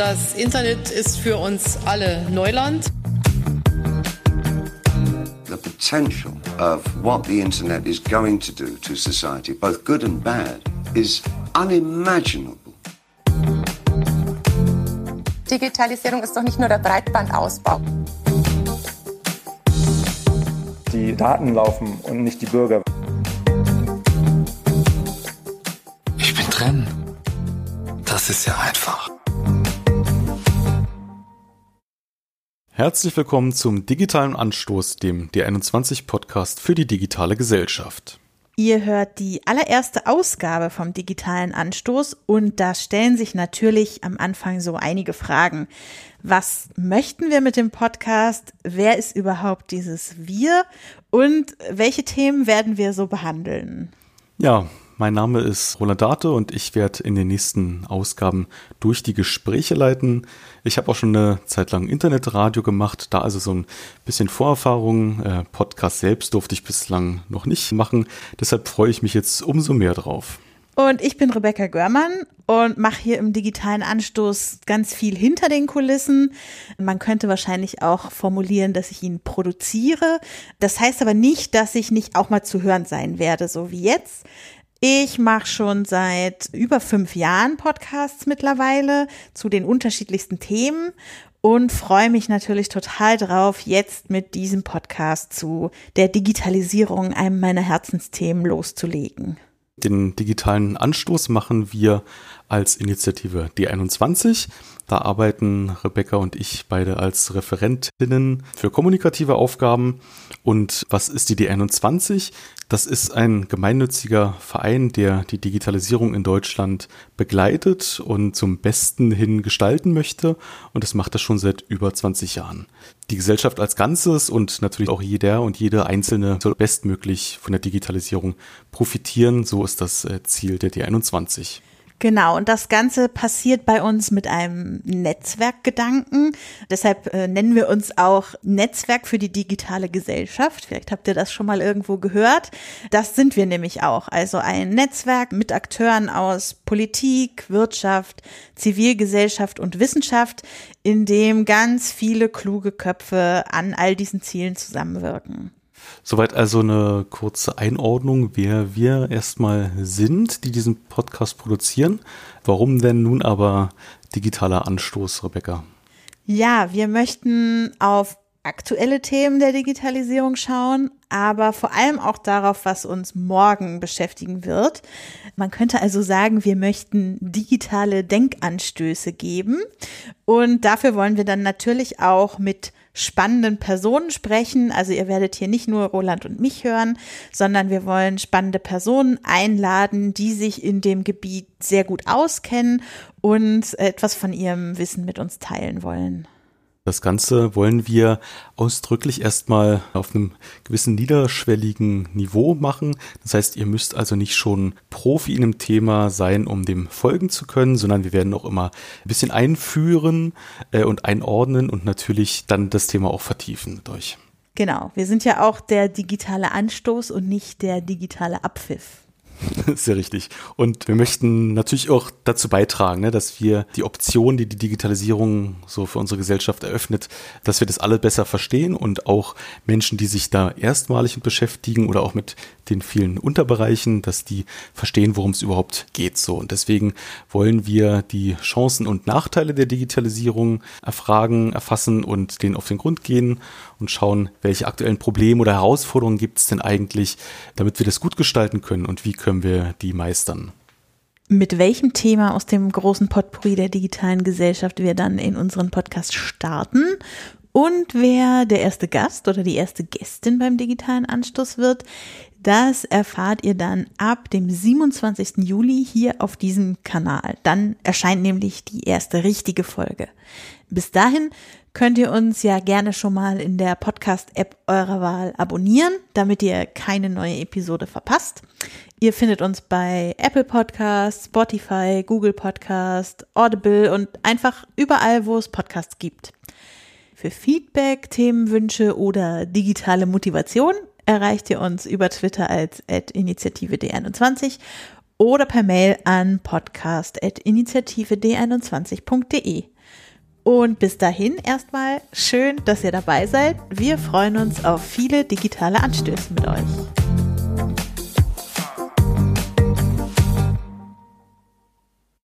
Das Internet ist für uns alle Neuland. The potential of what the internet is going to do to society, both good and bad, is unimaginable. Digitalisierung ist doch nicht nur der Breitbandausbau. Die Daten laufen und nicht die Bürger. Ich bin drin. Das ist ja einfach. Herzlich willkommen zum digitalen Anstoß, dem D21 Podcast für die digitale Gesellschaft. Ihr hört die allererste Ausgabe vom digitalen Anstoß und da stellen sich natürlich am Anfang so einige Fragen. Was möchten wir mit dem Podcast? Wer ist überhaupt dieses Wir? Und welche Themen werden wir so behandeln? Ja, mein Name ist Roland Date und ich werde in den nächsten Ausgaben durch die Gespräche leiten. Ich habe auch schon eine Zeit lang Internetradio gemacht, da also so ein bisschen Vorerfahrung. Äh, Podcast selbst durfte ich bislang noch nicht machen. Deshalb freue ich mich jetzt umso mehr drauf. Und ich bin Rebecca Görmann und mache hier im digitalen Anstoß ganz viel hinter den Kulissen. Man könnte wahrscheinlich auch formulieren, dass ich ihn produziere. Das heißt aber nicht, dass ich nicht auch mal zu hören sein werde, so wie jetzt. Ich mache schon seit über fünf Jahren Podcasts mittlerweile zu den unterschiedlichsten Themen und freue mich natürlich total drauf, jetzt mit diesem Podcast zu der Digitalisierung, einem meiner Herzensthemen, loszulegen. Den digitalen Anstoß machen wir als Initiative D21. Da arbeiten Rebecca und ich beide als Referentinnen für kommunikative Aufgaben. Und was ist die D21? Das ist ein gemeinnütziger Verein, der die Digitalisierung in Deutschland begleitet und zum Besten hin gestalten möchte. Und das macht er schon seit über 20 Jahren. Die Gesellschaft als Ganzes und natürlich auch jeder und jede Einzelne soll bestmöglich von der Digitalisierung profitieren. So ist das äh, Ziel der D21. Genau, und das Ganze passiert bei uns mit einem Netzwerkgedanken. Deshalb äh, nennen wir uns auch Netzwerk für die digitale Gesellschaft. Vielleicht habt ihr das schon mal irgendwo gehört. Das sind wir nämlich auch. Also ein Netzwerk mit Akteuren aus Politik, Wirtschaft, Zivilgesellschaft und Wissenschaft, in dem ganz viele kluge Köpfe an all diesen Zielen zusammenwirken. Soweit also eine kurze Einordnung, wer wir erstmal sind, die diesen Podcast produzieren. Warum denn nun aber digitaler Anstoß, Rebecca? Ja, wir möchten auf aktuelle Themen der Digitalisierung schauen, aber vor allem auch darauf, was uns morgen beschäftigen wird. Man könnte also sagen, wir möchten digitale Denkanstöße geben und dafür wollen wir dann natürlich auch mit spannenden Personen sprechen. Also ihr werdet hier nicht nur Roland und mich hören, sondern wir wollen spannende Personen einladen, die sich in dem Gebiet sehr gut auskennen und etwas von ihrem Wissen mit uns teilen wollen. Das Ganze wollen wir ausdrücklich erstmal auf einem gewissen niederschwelligen Niveau machen. Das heißt, ihr müsst also nicht schon Profi in einem Thema sein, um dem folgen zu können, sondern wir werden auch immer ein bisschen einführen äh, und einordnen und natürlich dann das Thema auch vertiefen mit euch. Genau, wir sind ja auch der digitale Anstoß und nicht der digitale Abpfiff. Sehr richtig. Und wir möchten natürlich auch dazu beitragen, ne, dass wir die Optionen, die die Digitalisierung so für unsere Gesellschaft eröffnet, dass wir das alle besser verstehen und auch Menschen, die sich da erstmalig beschäftigen oder auch mit den vielen Unterbereichen, dass die verstehen, worum es überhaupt geht. So und deswegen wollen wir die Chancen und Nachteile der Digitalisierung erfragen, erfassen und denen auf den Grund gehen und schauen, welche aktuellen Probleme oder Herausforderungen gibt es denn eigentlich, damit wir das gut gestalten können und wie können können wir die meistern. Mit welchem Thema aus dem großen Potpourri der digitalen Gesellschaft wir dann in unseren Podcast starten und wer der erste Gast oder die erste Gästin beim digitalen Anstoß wird, das erfahrt ihr dann ab dem 27. Juli hier auf diesem Kanal. Dann erscheint nämlich die erste richtige Folge. Bis dahin könnt ihr uns ja gerne schon mal in der Podcast-App eurer Wahl abonnieren, damit ihr keine neue Episode verpasst. Ihr findet uns bei Apple Podcasts, Spotify, Google Podcast, Audible und einfach überall, wo es Podcasts gibt. Für Feedback, Themenwünsche oder digitale Motivation erreicht ihr uns über Twitter als Initiative D21 oder per Mail an podcast.initiative d21.de. Und bis dahin erstmal schön, dass ihr dabei seid. Wir freuen uns auf viele digitale Anstöße mit euch.